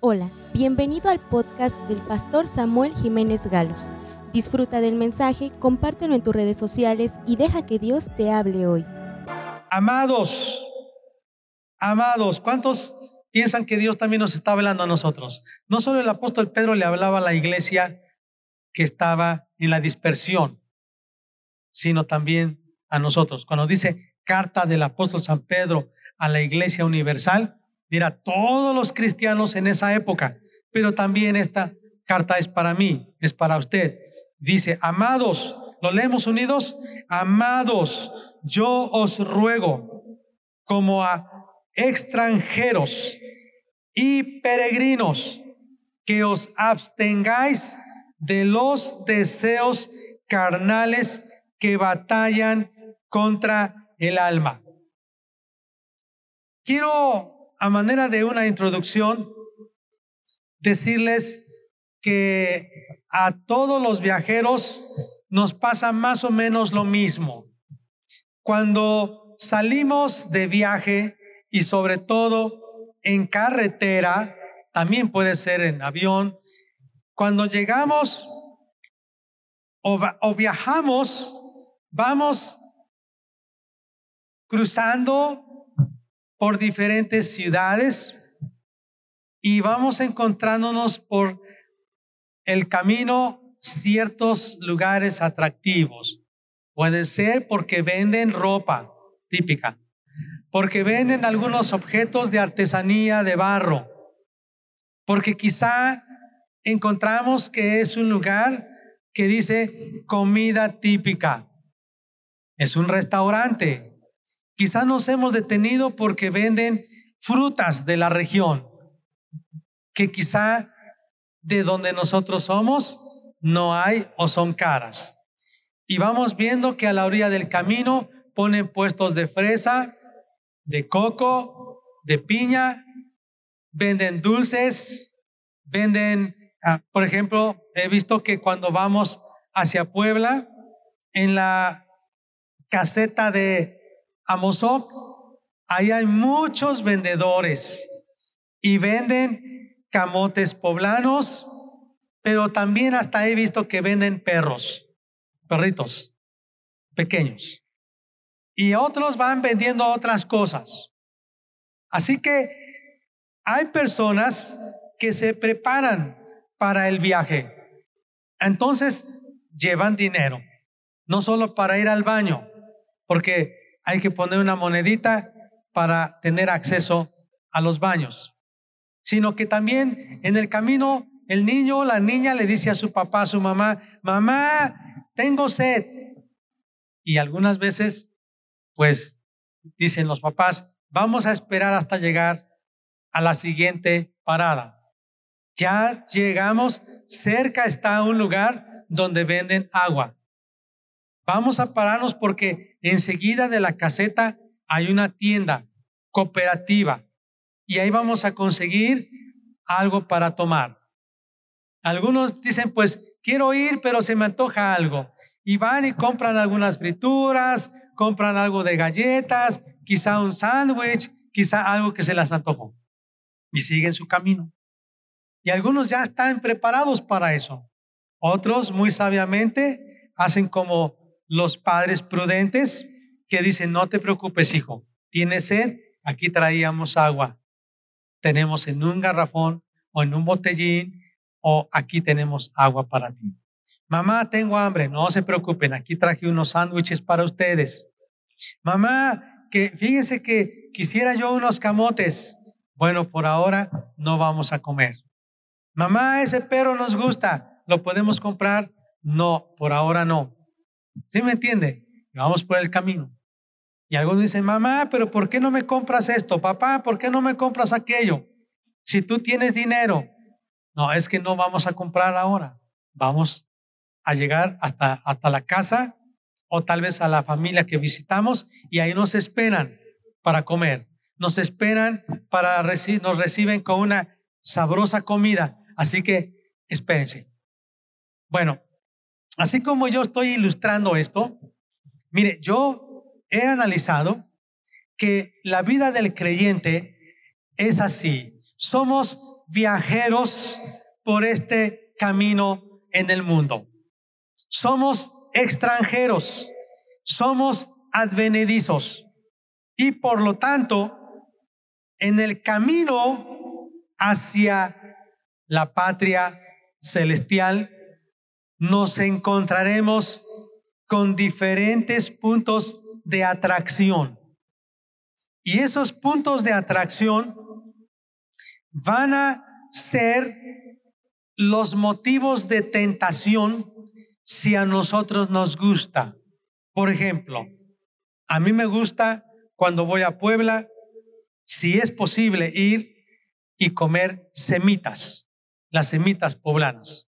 Hola, bienvenido al podcast del pastor Samuel Jiménez Galos. Disfruta del mensaje, compártelo en tus redes sociales y deja que Dios te hable hoy. Amados, amados, ¿cuántos piensan que Dios también nos está hablando a nosotros? No solo el apóstol Pedro le hablaba a la iglesia que estaba en la dispersión, sino también a nosotros. Cuando dice carta del apóstol San Pedro a la iglesia universal, mira, todos los cristianos en esa época, pero también esta carta es para mí, es para usted. Dice, amados, ¿lo leemos unidos? Amados, yo os ruego como a extranjeros y peregrinos que os abstengáis de los deseos carnales que batallan contra el alma. Quiero a manera de una introducción, decirles que a todos los viajeros nos pasa más o menos lo mismo. Cuando salimos de viaje y sobre todo en carretera, también puede ser en avión, cuando llegamos o, o viajamos, vamos cruzando por diferentes ciudades y vamos encontrándonos por el camino ciertos lugares atractivos. Puede ser porque venden ropa típica, porque venden algunos objetos de artesanía de barro, porque quizá encontramos que es un lugar que dice comida típica. Es un restaurante, Quizás nos hemos detenido porque venden frutas de la región, que quizá de donde nosotros somos no hay o son caras. Y vamos viendo que a la orilla del camino ponen puestos de fresa, de coco, de piña, venden dulces, venden, ah, por ejemplo, he visto que cuando vamos hacia Puebla, en la caseta de Amozoc, ahí hay muchos vendedores y venden camotes poblanos, pero también hasta he visto que venden perros, perritos pequeños. Y otros van vendiendo otras cosas. Así que hay personas que se preparan para el viaje. Entonces llevan dinero, no solo para ir al baño, porque hay que poner una monedita para tener acceso a los baños, sino que también en el camino el niño o la niña le dice a su papá, a su mamá, mamá, tengo sed. Y algunas veces, pues, dicen los papás, vamos a esperar hasta llegar a la siguiente parada. Ya llegamos, cerca está un lugar donde venden agua. Vamos a pararnos porque enseguida de la caseta hay una tienda cooperativa y ahí vamos a conseguir algo para tomar. Algunos dicen, pues quiero ir, pero se me antoja algo. Y van y compran algunas frituras, compran algo de galletas, quizá un sándwich, quizá algo que se les antojó. Y siguen su camino. Y algunos ya están preparados para eso. Otros, muy sabiamente, hacen como los padres prudentes que dicen, no te preocupes, hijo, tienes sed, aquí traíamos agua. Tenemos en un garrafón o en un botellín o aquí tenemos agua para ti. Mamá, tengo hambre, no se preocupen, aquí traje unos sándwiches para ustedes. Mamá, que fíjense que quisiera yo unos camotes. Bueno, por ahora no vamos a comer. Mamá, ese perro nos gusta, ¿lo podemos comprar? No, por ahora no. ¿Sí me entiende? Vamos por el camino. Y algunos dicen, mamá, pero ¿por qué no me compras esto? Papá, ¿por qué no me compras aquello? Si tú tienes dinero. No, es que no vamos a comprar ahora. Vamos a llegar hasta, hasta la casa o tal vez a la familia que visitamos y ahí nos esperan para comer. Nos esperan para recibir, nos reciben con una sabrosa comida. Así que espérense. Bueno, así como yo estoy ilustrando esto, mire, yo he analizado que la vida del creyente es así. Somos viajeros por este camino en el mundo. Somos extranjeros, somos advenedizos y por lo tanto, en el camino hacia la patria celestial, nos encontraremos con diferentes puntos de atracción. Y esos puntos de atracción van a ser los motivos de tentación si a nosotros nos gusta. Por ejemplo, a mí me gusta cuando voy a Puebla, si es posible, ir y comer semitas, las semitas poblanas.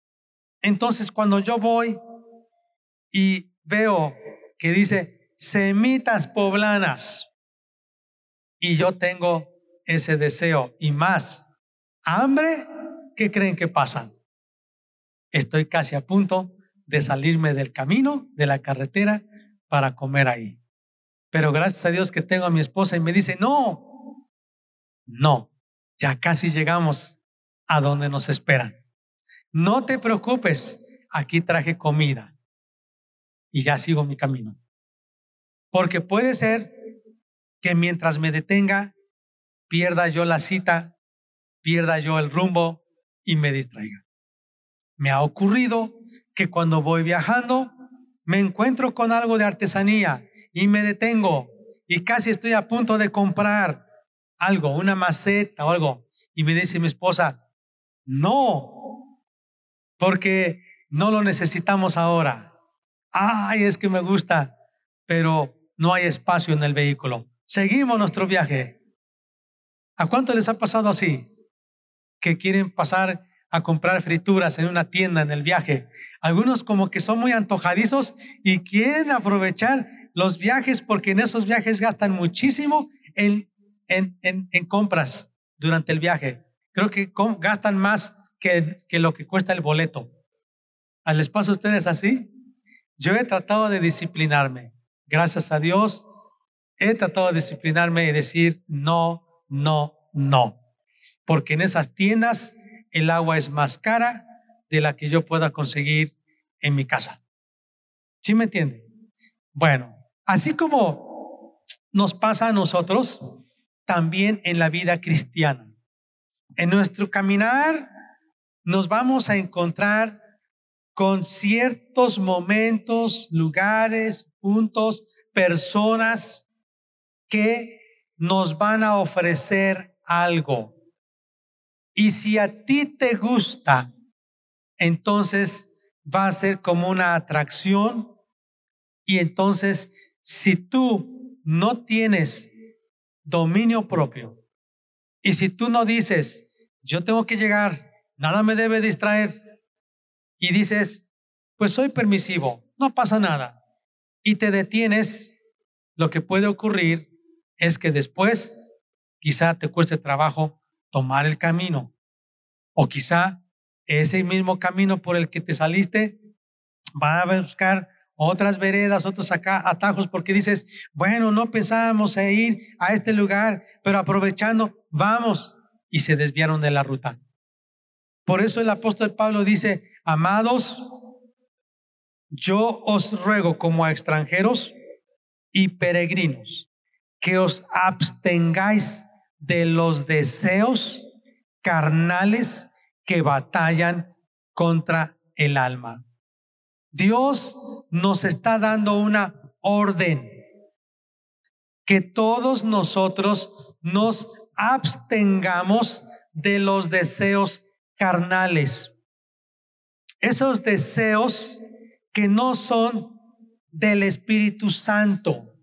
Entonces, cuando yo voy y veo que dice semitas poblanas y yo tengo ese deseo y más hambre, ¿qué creen que pasa? Estoy casi a punto de salirme del camino, de la carretera, para comer ahí. Pero gracias a Dios que tengo a mi esposa y me dice, no, no, ya casi llegamos a donde nos esperan. No te preocupes, aquí traje comida y ya sigo mi camino. Porque puede ser que mientras me detenga, pierda yo la cita, pierda yo el rumbo y me distraiga. Me ha ocurrido que cuando voy viajando, me encuentro con algo de artesanía y me detengo y casi estoy a punto de comprar algo, una maceta o algo. Y me dice mi esposa, no, porque no lo necesitamos ahora. Ay, es que me gusta, pero no hay espacio en el vehículo. Seguimos nuestro viaje. ¿A cuánto les ha pasado así? Que quieren pasar a comprar frituras en una tienda en el viaje. Algunos como que son muy antojadizos y quieren aprovechar los viajes porque en esos viajes gastan muchísimo en, en, en, compras durante el viaje. Creo que gastan más que, que lo que cuesta el boleto. ¿Les pasa a ustedes así? Yo he tratado de disciplinarme. Gracias a Dios, he tratado de disciplinarme y decir no, no, no. Porque en esas tiendas el agua es más cara de la que yo pueda conseguir en mi casa. ¿Sí me entiende? Bueno, Así como nos pasa a nosotros, también en la vida cristiana. En nuestro caminar nos vamos a encontrar con ciertos momentos, lugares, puntos, personas que nos van a ofrecer algo. Y si a ti te gusta, entonces va a ser como una atracción y entonces si tú no tienes dominio propio y si tú no dices, yo tengo que llegar, nada me debe distraer, y dices, pues soy permisivo, no pasa nada, y te detienes, lo que puede ocurrir es que después quizá te cueste trabajo tomar el camino, o quizá ese mismo camino por el que te saliste va a buscar otras veredas, otros acá, atajos, porque dices, bueno, no pensábamos en ir a este lugar, pero aprovechando, vamos, y se desviaron de la ruta. Por eso el apóstol Pablo dice, amados, yo os ruego como a extranjeros y peregrinos que os abstengáis de los deseos carnales que batallan contra el alma. Dios nos está dando una orden que todos nosotros nos abstengamos de los deseos carnales. Esos deseos que no son del Espíritu Santo,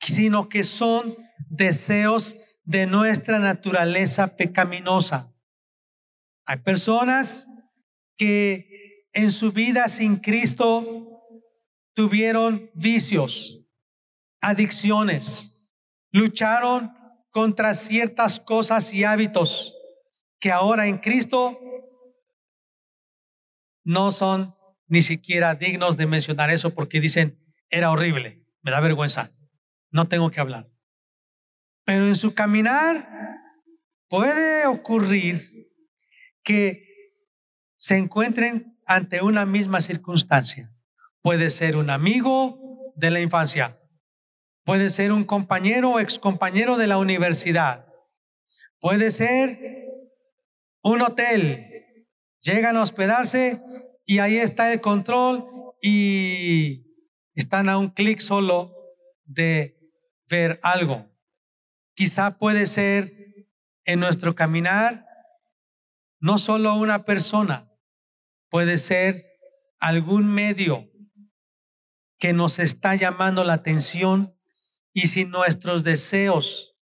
sino que son deseos de nuestra naturaleza pecaminosa. Hay personas que en su vida sin Cristo tuvieron vicios, adicciones, lucharon contra ciertas cosas y hábitos que ahora en Cristo no son ni siquiera dignos de mencionar eso porque dicen, era horrible, me da vergüenza, no tengo que hablar. Pero en su caminar puede ocurrir que se encuentren ante una misma circunstancia. Puede ser un amigo de la infancia, puede ser un compañero o excompañero de la universidad, puede ser un hotel. Llegan a hospedarse y ahí está el control y están a un clic solo de ver algo. Quizá puede ser en nuestro caminar no solo una persona, puede ser algún medio que nos está llamando la atención y si nuestros deseos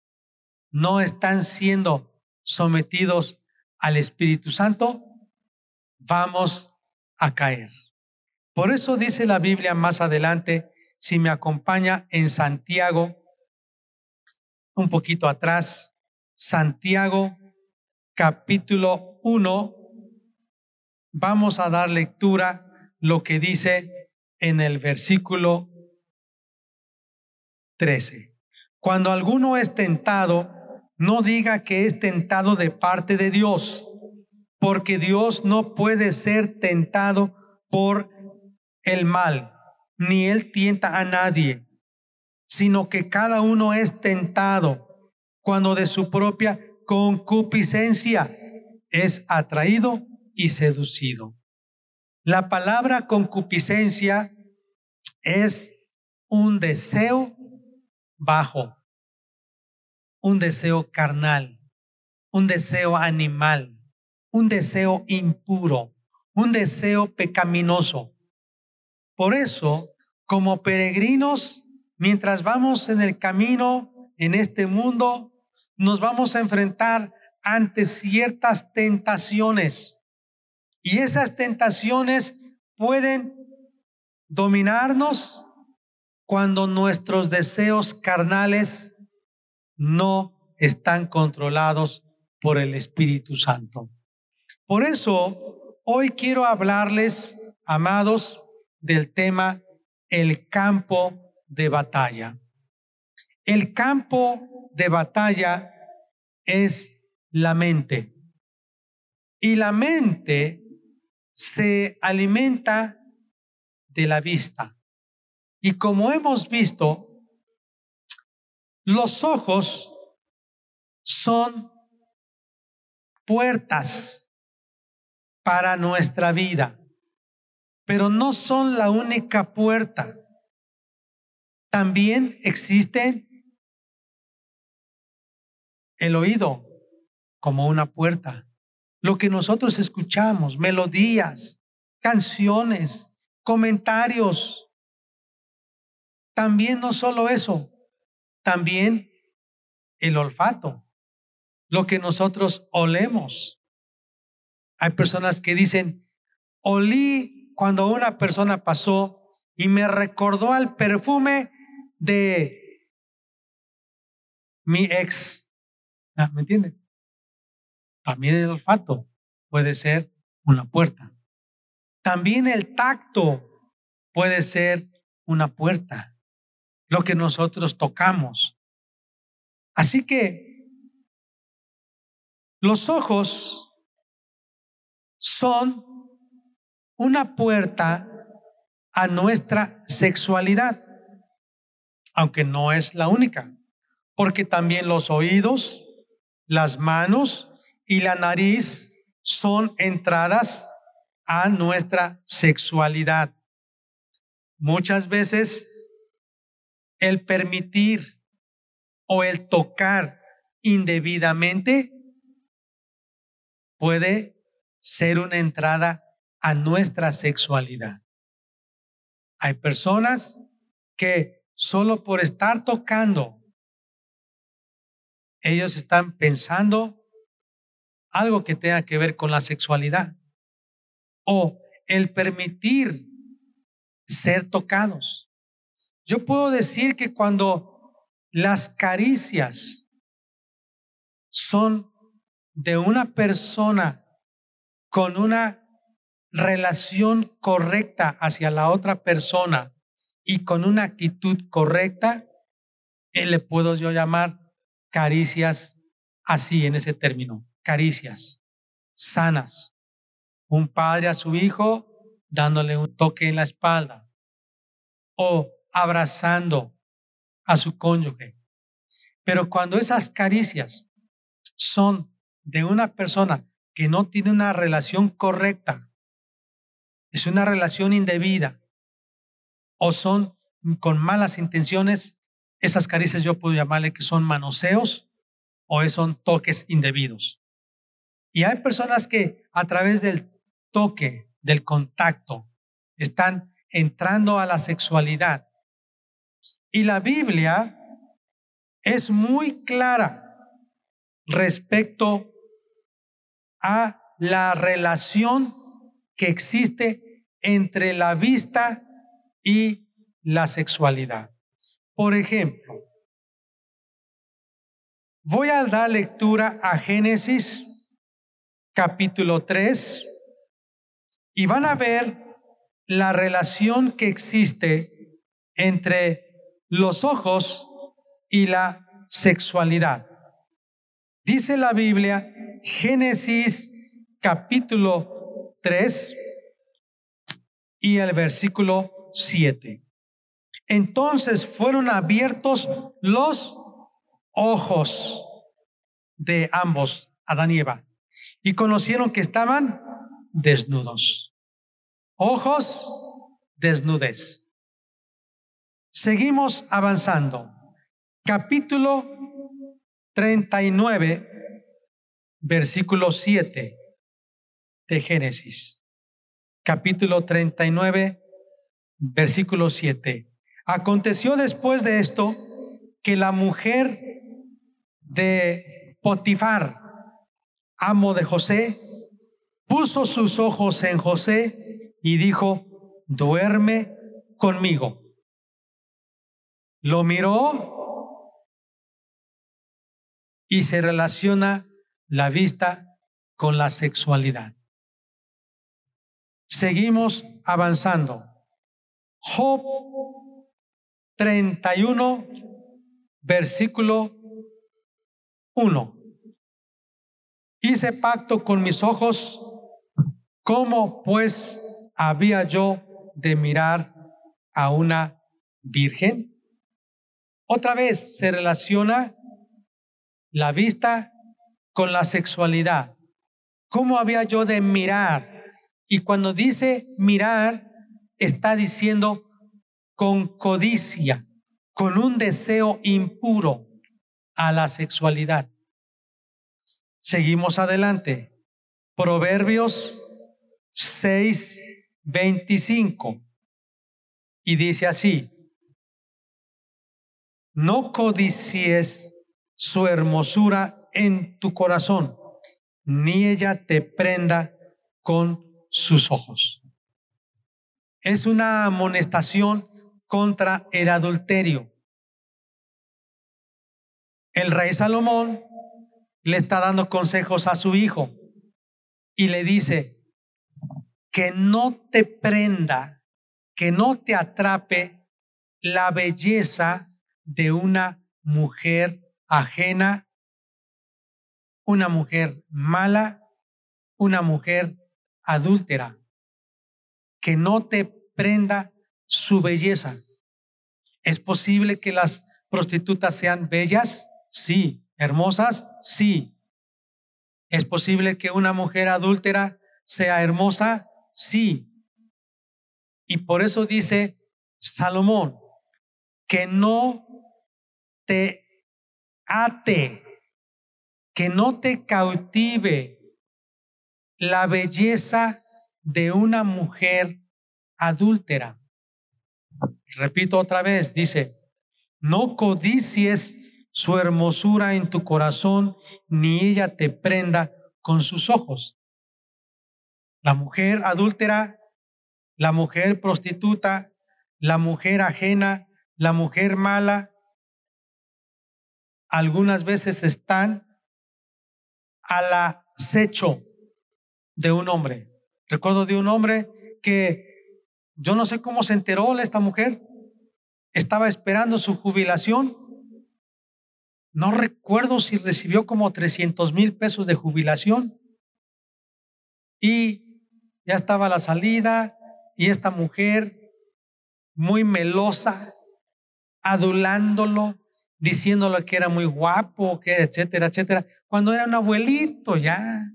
no están siendo sometidos al Espíritu Santo, vamos a caer. Por eso dice la Biblia más adelante, si me acompaña en Santiago, un poquito atrás, Santiago capítulo 1, vamos a dar lectura lo que dice en el versículo 13. Cuando alguno es tentado, no diga que es tentado de parte de Dios, porque Dios no puede ser tentado por el mal, ni él tienta a nadie, sino que cada uno es tentado cuando de su propia concupiscencia es atraído y seducido. La palabra concupiscencia es un deseo bajo, un deseo carnal, un deseo animal, un deseo impuro, un deseo pecaminoso. Por eso, como peregrinos, mientras vamos en el camino en este mundo, nos vamos a enfrentar ante ciertas tentaciones. Y esas tentaciones pueden dominarnos cuando nuestros deseos carnales no están controlados por el Espíritu Santo. Por eso, hoy quiero hablarles, amados, del tema el campo de batalla. El campo de batalla es la mente. Y la mente se alimenta de la vista. Y como hemos visto, los ojos son puertas para nuestra vida, pero no son la única puerta. También existen el oído como una puerta. Lo que nosotros escuchamos, melodías, canciones, comentarios. También no solo eso, también el olfato, lo que nosotros olemos. Hay personas que dicen, olí cuando una persona pasó y me recordó al perfume de mi ex Ah, ¿Me entiende? También el olfato puede ser una puerta. También el tacto puede ser una puerta. Lo que nosotros tocamos. Así que los ojos son una puerta a nuestra sexualidad, aunque no es la única, porque también los oídos, las manos y la nariz son entradas a nuestra sexualidad. Muchas veces el permitir o el tocar indebidamente puede ser una entrada a nuestra sexualidad. Hay personas que solo por estar tocando ellos están pensando algo que tenga que ver con la sexualidad o el permitir ser tocados. Yo puedo decir que cuando las caricias son de una persona con una relación correcta hacia la otra persona y con una actitud correcta, él le puedo yo llamar caricias así en ese término, caricias. sanas. Un padre a su hijo dándole un toque en la espalda o abrazando a su cónyuge. Pero cuando esas caricias son de una persona que no tiene una relación correcta, es una relación indebida o son con malas intenciones, esas caricias yo puedo llamarle que son manoseos o son toques indebidos. Y hay personas que a través del toque, del contacto, están entrando a la sexualidad. Y la Biblia es muy clara respecto a la relación que existe entre la vista y la sexualidad. Por ejemplo, voy a dar lectura a Génesis capítulo 3 y van a ver la relación que existe entre los ojos y la sexualidad. Dice la Biblia, Génesis capítulo 3 y el versículo 7. Entonces fueron abiertos los ojos de ambos, Adán y Eva, y conocieron que estaban desnudos. Ojos, desnudez. Seguimos avanzando. Capítulo 39, versículo 7 de Génesis. Capítulo 39, versículo 7. Aconteció después de esto que la mujer de Potifar, amo de José, puso sus ojos en José y dijo, duerme conmigo. Lo miró y se relaciona la vista con la sexualidad. Seguimos avanzando. Job 31, versículo 1. Hice pacto con mis ojos, ¿cómo pues había yo de mirar a una virgen? Otra vez se relaciona la vista con la sexualidad. ¿Cómo había yo de mirar? Y cuando dice mirar, está diciendo con codicia, con un deseo impuro a la sexualidad. Seguimos adelante. Proverbios 6, 25. Y dice así, no codicies su hermosura en tu corazón, ni ella te prenda con sus ojos. Es una amonestación contra el adulterio. El rey Salomón le está dando consejos a su hijo y le dice que no te prenda, que no te atrape la belleza de una mujer ajena, una mujer mala, una mujer adúltera, que no te prenda su belleza. ¿Es posible que las prostitutas sean bellas? Sí. ¿Hermosas? Sí. ¿Es posible que una mujer adúltera sea hermosa? Sí. Y por eso dice Salomón, que no te ate, que no te cautive la belleza de una mujer adúltera. Repito otra vez, dice, no codicies su hermosura en tu corazón, ni ella te prenda con sus ojos. La mujer adúltera, la mujer prostituta, la mujer ajena, la mujer mala, algunas veces están al acecho de un hombre. Recuerdo de un hombre que yo no sé cómo se enteró esta mujer, estaba esperando su jubilación no recuerdo si recibió como 300 mil pesos de jubilación. Y ya estaba la salida y esta mujer muy melosa, adulándolo, diciéndole que era muy guapo, que etcétera, etcétera, cuando era un abuelito ya,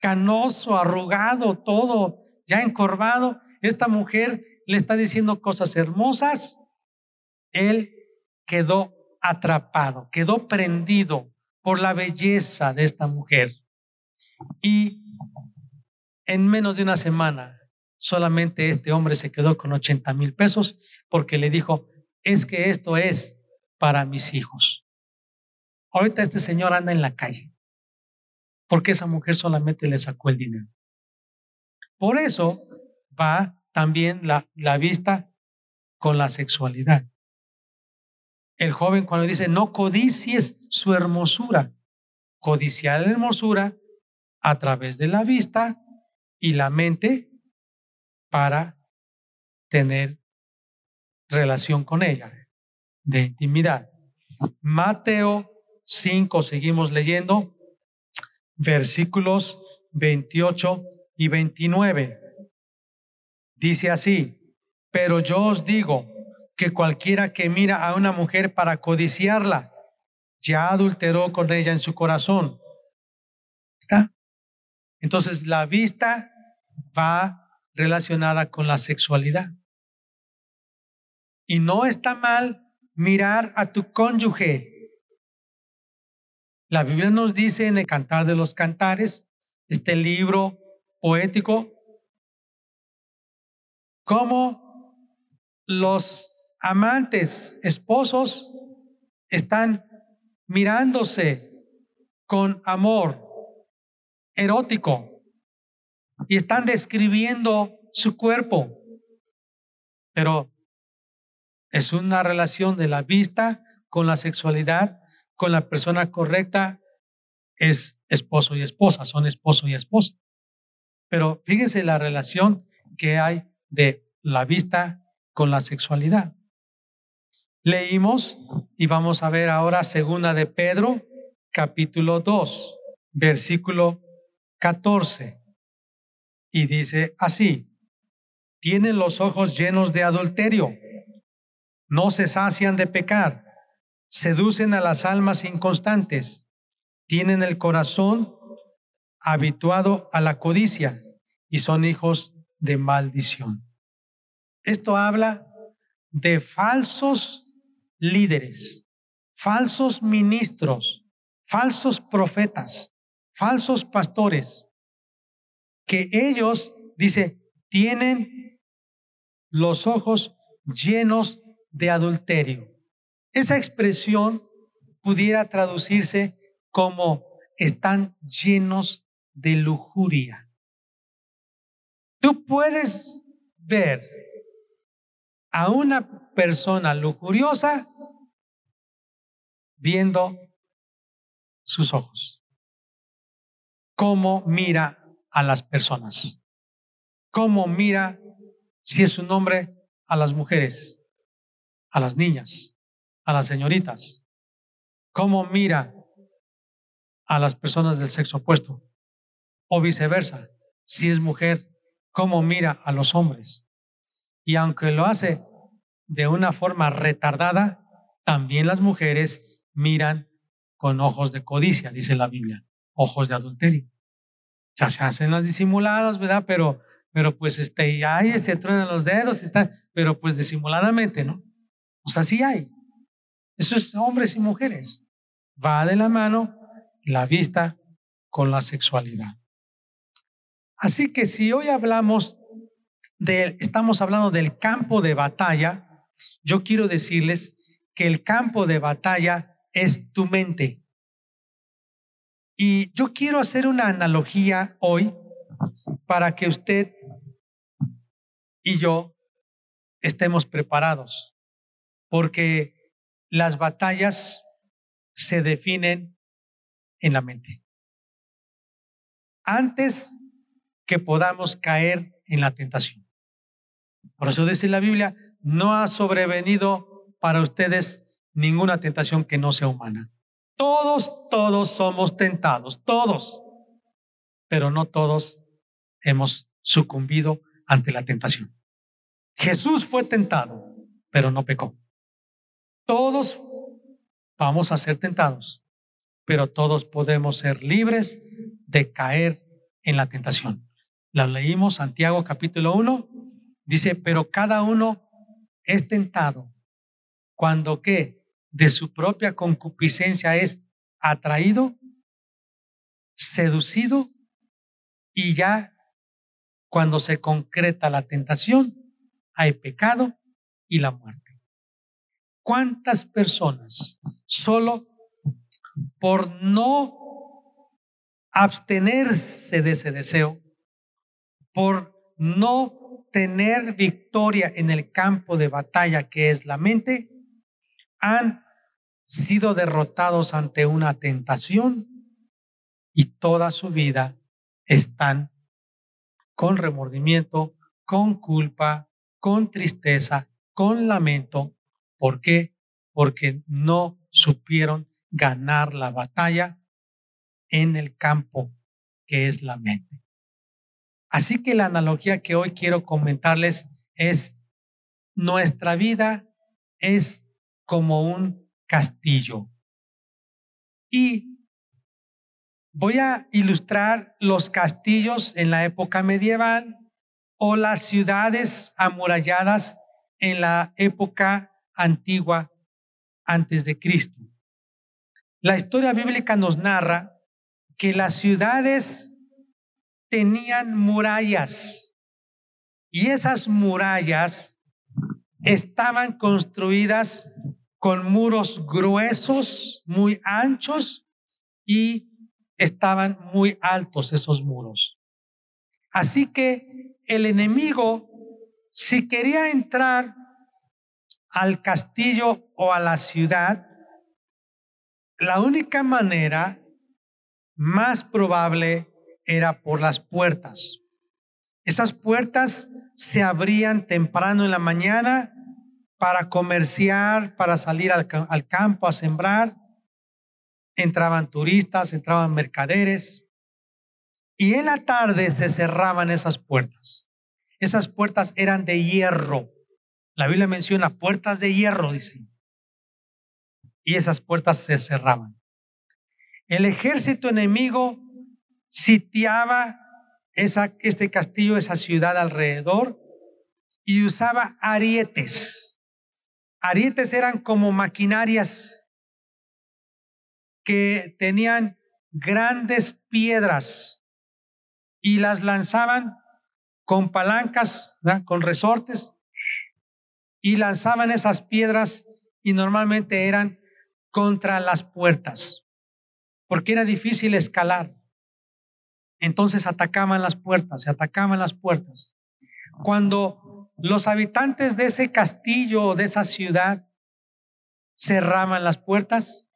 canoso, arrugado, todo, ya encorvado, esta mujer le está diciendo cosas hermosas, él quedó atrapado, quedó prendido por la belleza de esta mujer. Y en menos de una semana, solamente este hombre se quedó con 80 mil pesos porque le dijo, es que esto es para mis hijos. Ahorita este señor anda en la calle porque esa mujer solamente le sacó el dinero. Por eso va también la, la vista con la sexualidad. El joven cuando dice, no codicies su hermosura, codiciar la hermosura a través de la vista y la mente para tener relación con ella, de intimidad. Mateo 5, seguimos leyendo, versículos 28 y 29. Dice así, pero yo os digo que cualquiera que mira a una mujer para codiciarla, ya adulteró con ella en su corazón. ¿Está? Entonces la vista va relacionada con la sexualidad. Y no está mal mirar a tu cónyuge. La Biblia nos dice en el Cantar de los Cantares, este libro poético, cómo los amantes, esposos, están mirándose con amor erótico y están describiendo su cuerpo. Pero es una relación de la vista con la sexualidad, con la persona correcta, es esposo y esposa, son esposo y esposa. Pero fíjense la relación que hay de la vista con la sexualidad. Leímos y vamos a ver ahora segunda de Pedro, capítulo 2, versículo 14. Y dice así, tienen los ojos llenos de adulterio, no se sacian de pecar, seducen a las almas inconstantes, tienen el corazón habituado a la codicia y son hijos de maldición. Esto habla de falsos líderes, falsos ministros, falsos profetas, falsos pastores que ellos, dice, tienen los ojos llenos de adulterio. Esa expresión pudiera traducirse como están llenos de lujuria. Tú puedes ver a una persona lujuriosa viendo sus ojos, cómo mira a las personas. Cómo mira, si es un hombre, a las mujeres, a las niñas, a las señoritas. Cómo mira a las personas del sexo opuesto. O viceversa, si es mujer, cómo mira a los hombres. Y aunque lo hace de una forma retardada, también las mujeres miran con ojos de codicia, dice la Biblia, ojos de adulterio sea, se hacen las disimuladas, ¿verdad? Pero, pero pues este, hay, se truenan los dedos, está, pero pues disimuladamente, ¿no? O sea, sí hay. Eso es hombres y mujeres. Va de la mano la vista con la sexualidad. Así que si hoy hablamos de, estamos hablando del campo de batalla, yo quiero decirles que el campo de batalla es tu mente. Y yo quiero hacer una analogía hoy para que usted y yo estemos preparados, porque las batallas se definen en la mente. Antes que podamos caer en la tentación. Por eso dice la Biblia, no ha sobrevenido para ustedes ninguna tentación que no sea humana. Todos, todos somos tentados, todos, pero no todos hemos sucumbido ante la tentación. Jesús fue tentado, pero no pecó. Todos vamos a ser tentados, pero todos podemos ser libres de caer en la tentación. La leímos Santiago capítulo 1, dice, pero cada uno es tentado cuando que de su propia concupiscencia es atraído, seducido y ya cuando se concreta la tentación, hay pecado y la muerte. ¿Cuántas personas solo por no abstenerse de ese deseo, por no tener victoria en el campo de batalla que es la mente, han sido derrotados ante una tentación y toda su vida están con remordimiento, con culpa, con tristeza, con lamento. ¿Por qué? Porque no supieron ganar la batalla en el campo que es la mente. Así que la analogía que hoy quiero comentarles es, nuestra vida es como un castillo. Y voy a ilustrar los castillos en la época medieval o las ciudades amuralladas en la época antigua antes de Cristo. La historia bíblica nos narra que las ciudades tenían murallas y esas murallas estaban construidas con muros gruesos, muy anchos y estaban muy altos esos muros. Así que el enemigo, si quería entrar al castillo o a la ciudad, la única manera más probable era por las puertas. Esas puertas se abrían temprano en la mañana para comerciar, para salir al, campo a sembrar. Entraban turistas, entraban mercaderes. Y en la tarde se cerraban esas puertas. Esas puertas eran de hierro. La Biblia menciona puertas de hierro, dice. Y esas puertas se cerraban. El ejército enemigo sitiaba esa, este castillo, esa ciudad alrededor y usaba arietes Arietes eran como maquinarias que tenían grandes piedras y las lanzaban con palancas, con resortes, y lanzaban esas piedras y normalmente eran contra las puertas, porque era difícil escalar. Entonces atacaban las puertas, se atacaban las puertas. Cuando los habitantes de ese castillo o de esa ciudad cerraban las puertas.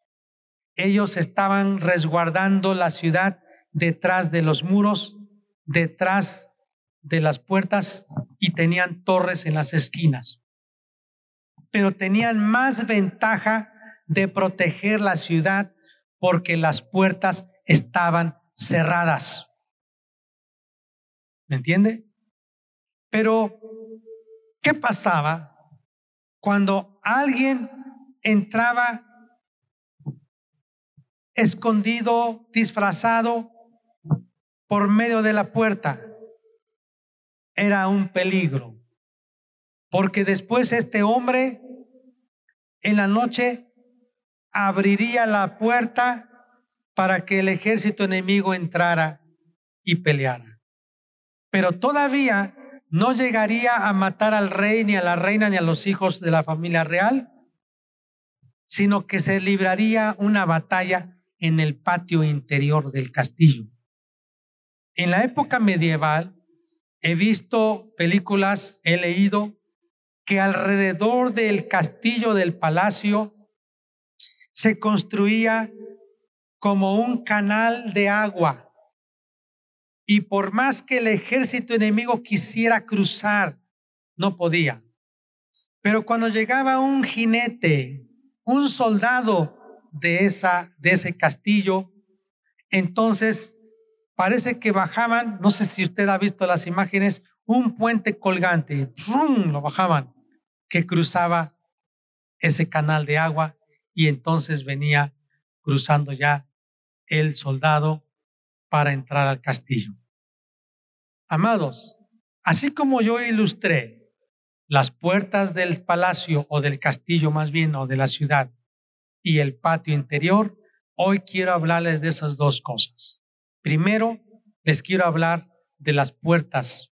Ellos estaban resguardando la ciudad detrás de los muros, detrás de las puertas y tenían torres en las esquinas. Pero tenían más ventaja de proteger la ciudad porque las puertas estaban cerradas. ¿Me entiende? Pero ¿Qué pasaba cuando alguien entraba escondido, disfrazado por medio de la puerta? Era un peligro, porque después este hombre en la noche abriría la puerta para que el ejército enemigo entrara y peleara. Pero todavía no llegaría a matar al rey, ni a la reina, ni a los hijos de la familia real, sino que se libraría una batalla en el patio interior del castillo. En la época medieval he visto películas, he leído que alrededor del castillo del palacio se construía como un canal de agua y por más que el ejército enemigo quisiera cruzar, no podía. Pero cuando llegaba un jinete, un soldado de, esa, de ese castillo, entonces parece que bajaban, no sé si usted ha visto las imágenes, un puente colgante, ¡rum! lo bajaban, que cruzaba ese canal de agua y entonces venía cruzando ya el soldado para entrar al castillo. Amados, así como yo ilustré las puertas del palacio o del castillo más bien o de la ciudad y el patio interior, hoy quiero hablarles de esas dos cosas. Primero, les quiero hablar de las puertas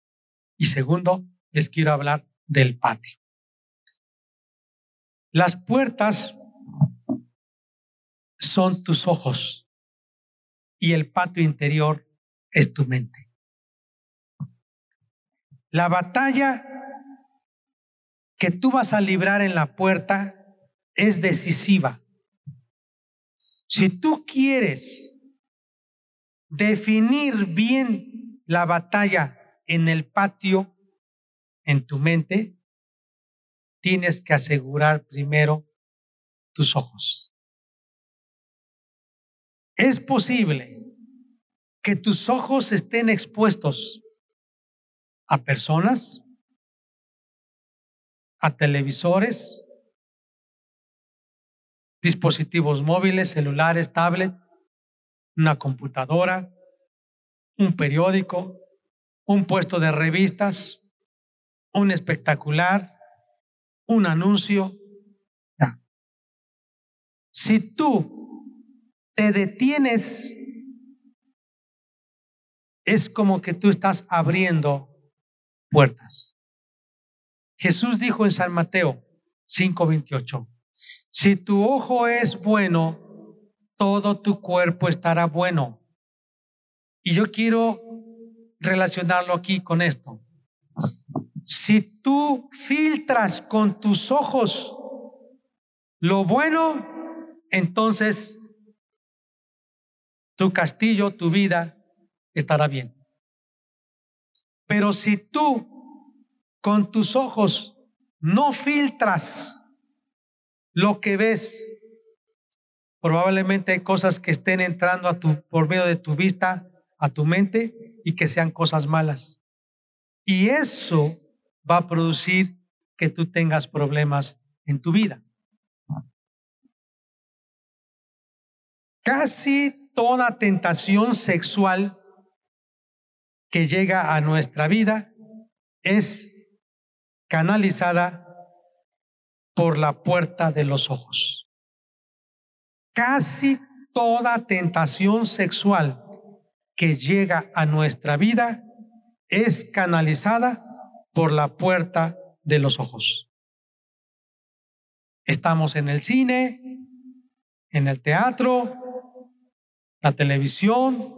y segundo, les quiero hablar del patio. Las puertas son tus ojos y el patio interior es tu mente. La batalla que tú vas a librar en la puerta es decisiva. Si tú quieres definir bien la batalla en el patio, en tu mente, tienes que asegurar primero tus ojos. Es posible que tus ojos estén expuestos a personas, a televisores, dispositivos móviles, celulares, tablet, una computadora, un periódico, un puesto de revistas, un espectacular, un anuncio. Si tú te detienes, es como que tú estás abriendo puertas. Jesús dijo en San Mateo 5:28, si tu ojo es bueno, todo tu cuerpo estará bueno. Y yo quiero relacionarlo aquí con esto. Si tú filtras con tus ojos lo bueno, entonces tu castillo, tu vida estará bien. Pero si tú con tus ojos no filtras lo que ves, probablemente hay cosas que estén entrando a tu, por medio de tu vista a tu mente y que sean cosas malas. Y eso va a producir que tú tengas problemas en tu vida. Casi toda tentación sexual que llega a nuestra vida es canalizada por la puerta de los ojos. Casi toda tentación sexual que llega a nuestra vida es canalizada por la puerta de los ojos. Estamos en el cine, en el teatro, la televisión,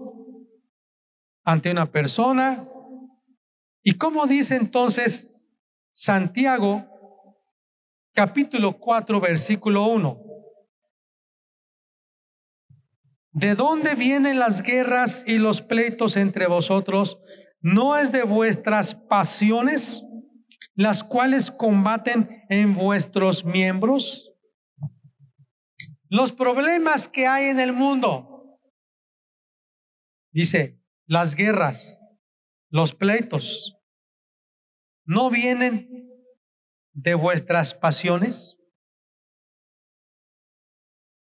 ante una persona. ¿Y cómo dice entonces Santiago capítulo 4 versículo 1? ¿De dónde vienen las guerras y los pleitos entre vosotros? ¿No es de vuestras pasiones las cuales combaten en vuestros miembros? Los problemas que hay en el mundo, dice, las guerras, los pleitos, no vienen de vuestras pasiones.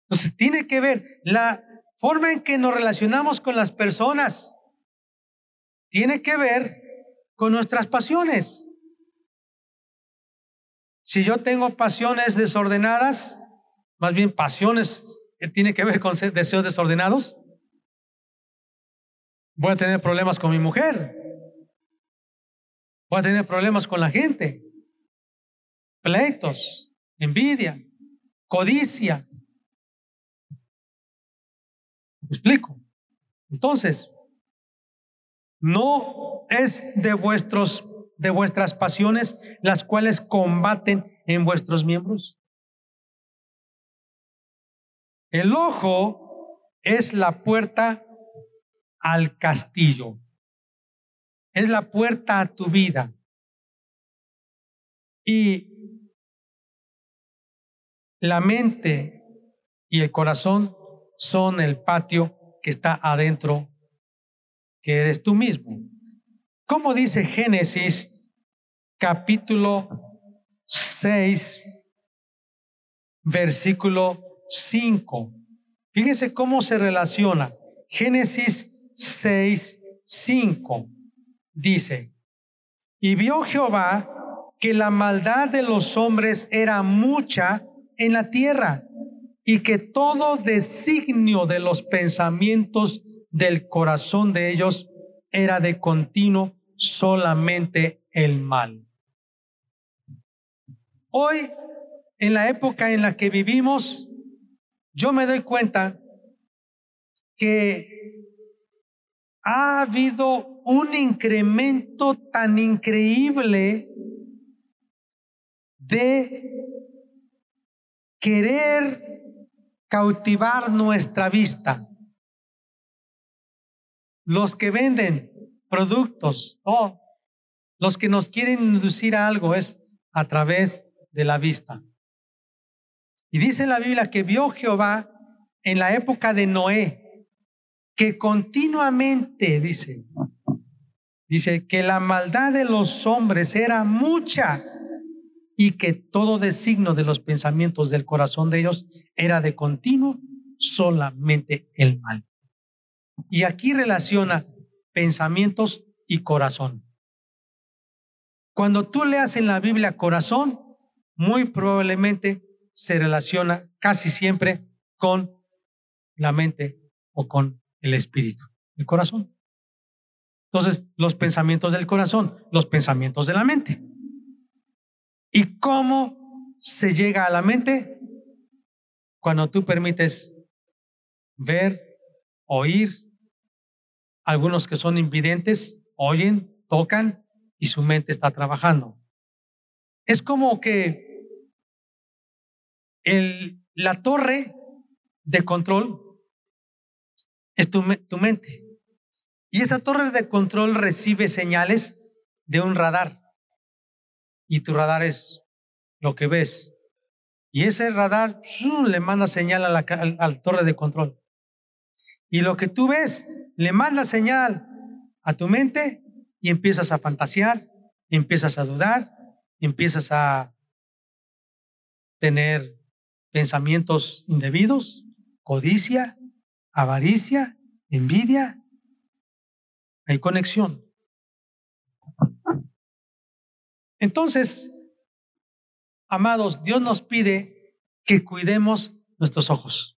Entonces, tiene que ver la forma en que nos relacionamos con las personas, tiene que ver con nuestras pasiones. Si yo tengo pasiones desordenadas, más bien pasiones, eh, tiene que ver con deseos desordenados, Voy a tener problemas con mi mujer. Voy a tener problemas con la gente. Pleitos, envidia, codicia. ¿Me explico? Entonces, no es de vuestros de vuestras pasiones las cuales combaten en vuestros miembros. El ojo es la puerta al castillo. Es la puerta a tu vida. Y la mente y el corazón son el patio que está adentro que eres tú mismo. Como dice Génesis capítulo 6, versículo 5. Fíjese cómo se relaciona. Génesis 6, 5 dice, y vio Jehová que la maldad de los hombres era mucha en la tierra y que todo designio de los pensamientos del corazón de ellos era de continuo solamente el mal. Hoy, en la época en la que vivimos, yo me doy cuenta que ha habido un incremento tan increíble de querer cautivar nuestra vista. Los que venden productos, oh, los que nos quieren inducir a algo es a través de la vista. Y dice la Biblia que vio Jehová en la época de Noé, que continuamente, dice, dice que la maldad de los hombres era mucha y que todo designo de los pensamientos del corazón de ellos era de continuo solamente el mal. Y aquí relaciona pensamientos y corazón. Cuando tú leas en la Biblia corazón, muy probablemente se relaciona casi siempre con la mente o con el espíritu, el corazón. Entonces, los pensamientos del corazón, los pensamientos de la mente. ¿Y cómo se llega a la mente? Cuando tú permites ver, oír, algunos que son invidentes, oyen, tocan y su mente está trabajando. Es como que la torre de control es tu mente. Y esa torre de control recibe señales de un radar y tu radar es lo que ves. Y ese radar le manda señal al, torre de control. Y lo que tú ves le manda señal a tu mente y empiezas a fantasear, empiezas a dudar, empiezas a tener pensamientos indebidos, codicia, avaricia, envidia. Hay conexión. Entonces, amados, Dios nos pide que cuidemos nuestros ojos.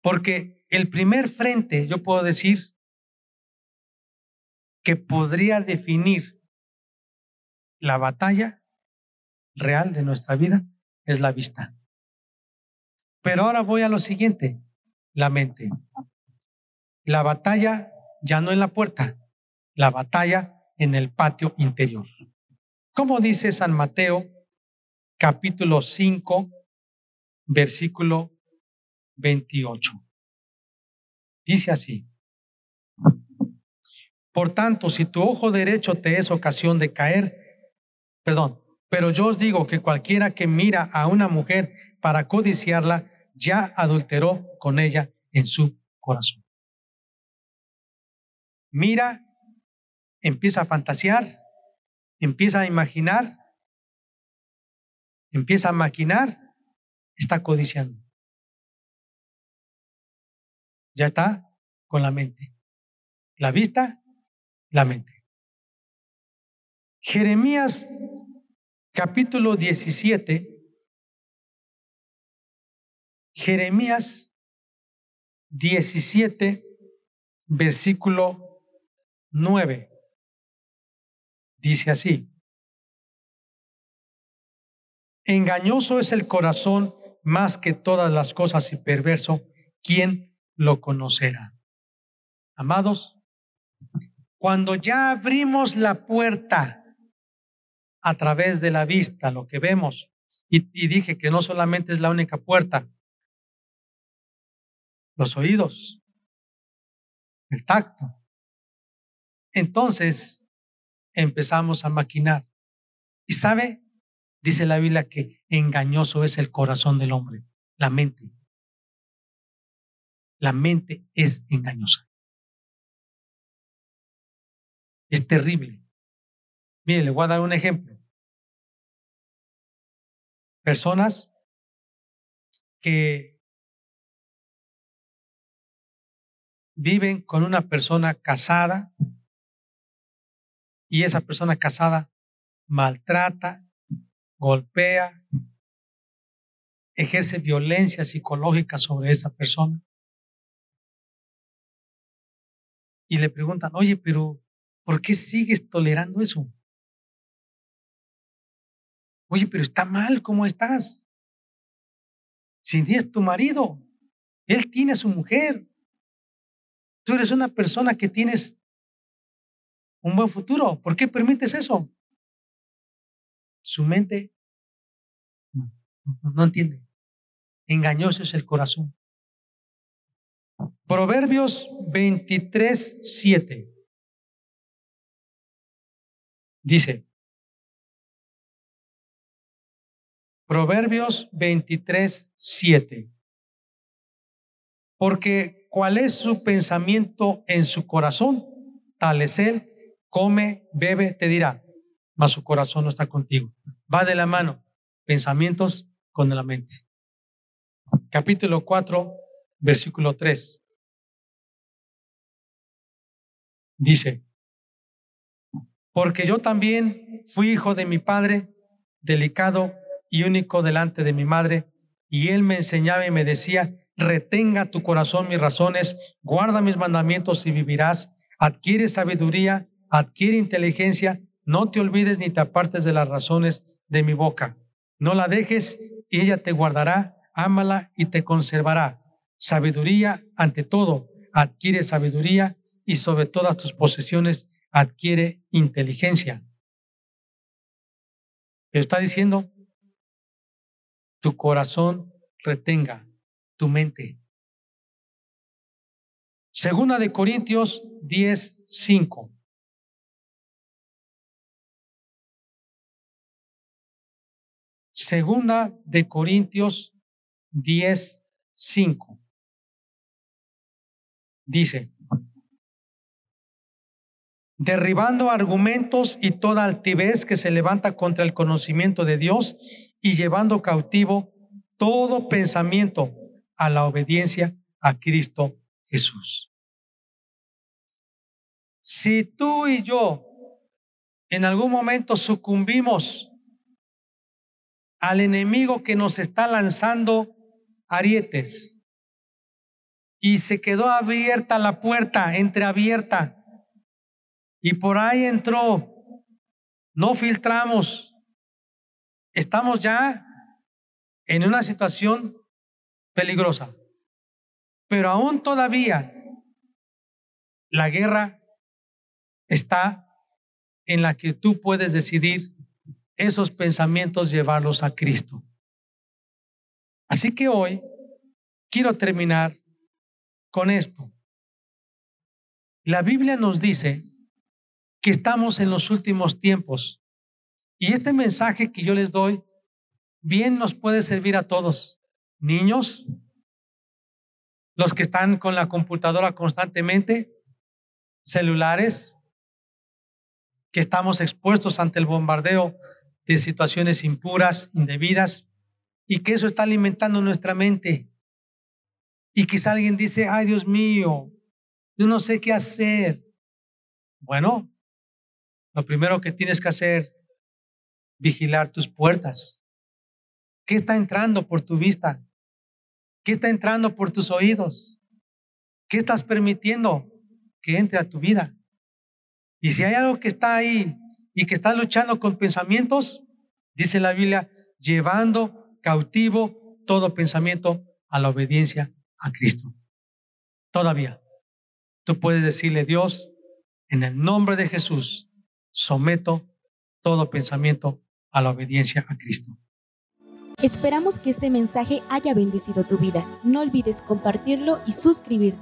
Porque el primer frente, yo puedo decir, que podría definir la batalla real de nuestra vida es la vista. Pero ahora voy a lo siguiente, la mente. La batalla ya no en la puerta, la batalla en el patio interior. Como dice San Mateo, capítulo 5, versículo 28. Dice así. Por tanto, si tu ojo derecho te es ocasión de caer, perdón, pero yo os digo que cualquiera que mira a una mujer para codiciarla, ya adulteró con ella en su corazón. Mira empieza a fantasear, empieza a imaginar, empieza a maquinar, está codiciando. Ya está con la mente. La vista, la mente. Jeremías capítulo 17. Jeremías 17, versículo 9. Dice así, engañoso es el corazón más que todas las cosas y perverso, ¿quién lo conocerá? Amados, cuando ya abrimos la puerta a través de la vista, lo que vemos, y, y dije que no solamente es la única puerta, los oídos, el tacto. Entonces, empezamos a maquinar. Y sabe, dice la Biblia que engañoso es el corazón del hombre, la mente. La mente es engañosa. Es terrible. Mire, le voy a dar un ejemplo. Personas que viven con una persona casada y esa persona casada maltrata, golpea, ejerce violencia psicológica sobre esa persona. Y le preguntan, oye, pero ¿por qué sigues tolerando eso? Oye, pero está mal, ¿cómo estás? Si es tu marido, él tiene a su mujer. Tú eres una persona que tienes un buen futuro. ¿Por qué permites eso? Su mente no, entiende. Engañoso es el corazón. Proverbios 23, 7. Dice, Proverbios 23, 7. Porque cuál es su pensamiento en su corazón, tal es él, come, bebe, te dirá, mas su corazón no está contigo. Va de la mano, pensamientos con la mente. Capítulo 4, versículo 3. Dice, porque yo también fui hijo de mi padre, delicado y único delante de mi madre, y él me enseñaba y me decía, retenga tu corazón mis razones, guarda mis mandamientos y vivirás, adquiere sabiduría, adquiere inteligencia, no te olvides ni te apartes de las razones de mi boca. No la dejes y ella te guardará, ámala y te conservará. Sabiduría ante todo, adquiere sabiduría y sobre todas tus posesiones adquiere inteligencia. Está diciendo, tu corazón retenga tu mente. Segunda de Corintios 10, 5. Segunda de Corintios 10, 5. Dice, derribando argumentos y toda altivez que se levanta contra el conocimiento de Dios y llevando cautivo todo pensamiento a la obediencia a Cristo Jesús. Si tú y yo en algún momento sucumbimos al enemigo que nos está lanzando arietes. Y se quedó abierta la puerta, entreabierta. Y por ahí entró. No filtramos. Estamos ya en una situación peligrosa. Pero aún todavía la guerra está en la que tú puedes decidir esos pensamientos llevarlos a Cristo. Así que hoy quiero terminar con esto. La Biblia nos dice que estamos en los últimos tiempos y este mensaje que yo les doy bien nos puede servir a todos. Niños, los que están con la computadora constantemente, celulares, que estamos expuestos ante el bombardeo de situaciones impuras, indebidas, y que eso está alimentando nuestra mente. Y quizá alguien dice, ay Dios mío, yo no sé qué hacer. Bueno, lo primero que tienes que hacer, vigilar tus puertas. ¿Qué está entrando por tu vista? ¿Qué está entrando por tus oídos? ¿Qué estás permitiendo que entre a tu vida? Y si hay algo que está ahí y que está luchando con pensamientos, dice la Biblia, llevando cautivo todo pensamiento a la obediencia a Cristo. Todavía, tú puedes decirle, Dios, en el nombre de Jesús, someto todo pensamiento a la obediencia a Cristo. Esperamos que este mensaje haya bendecido tu vida. No olvides compartirlo y suscribirte.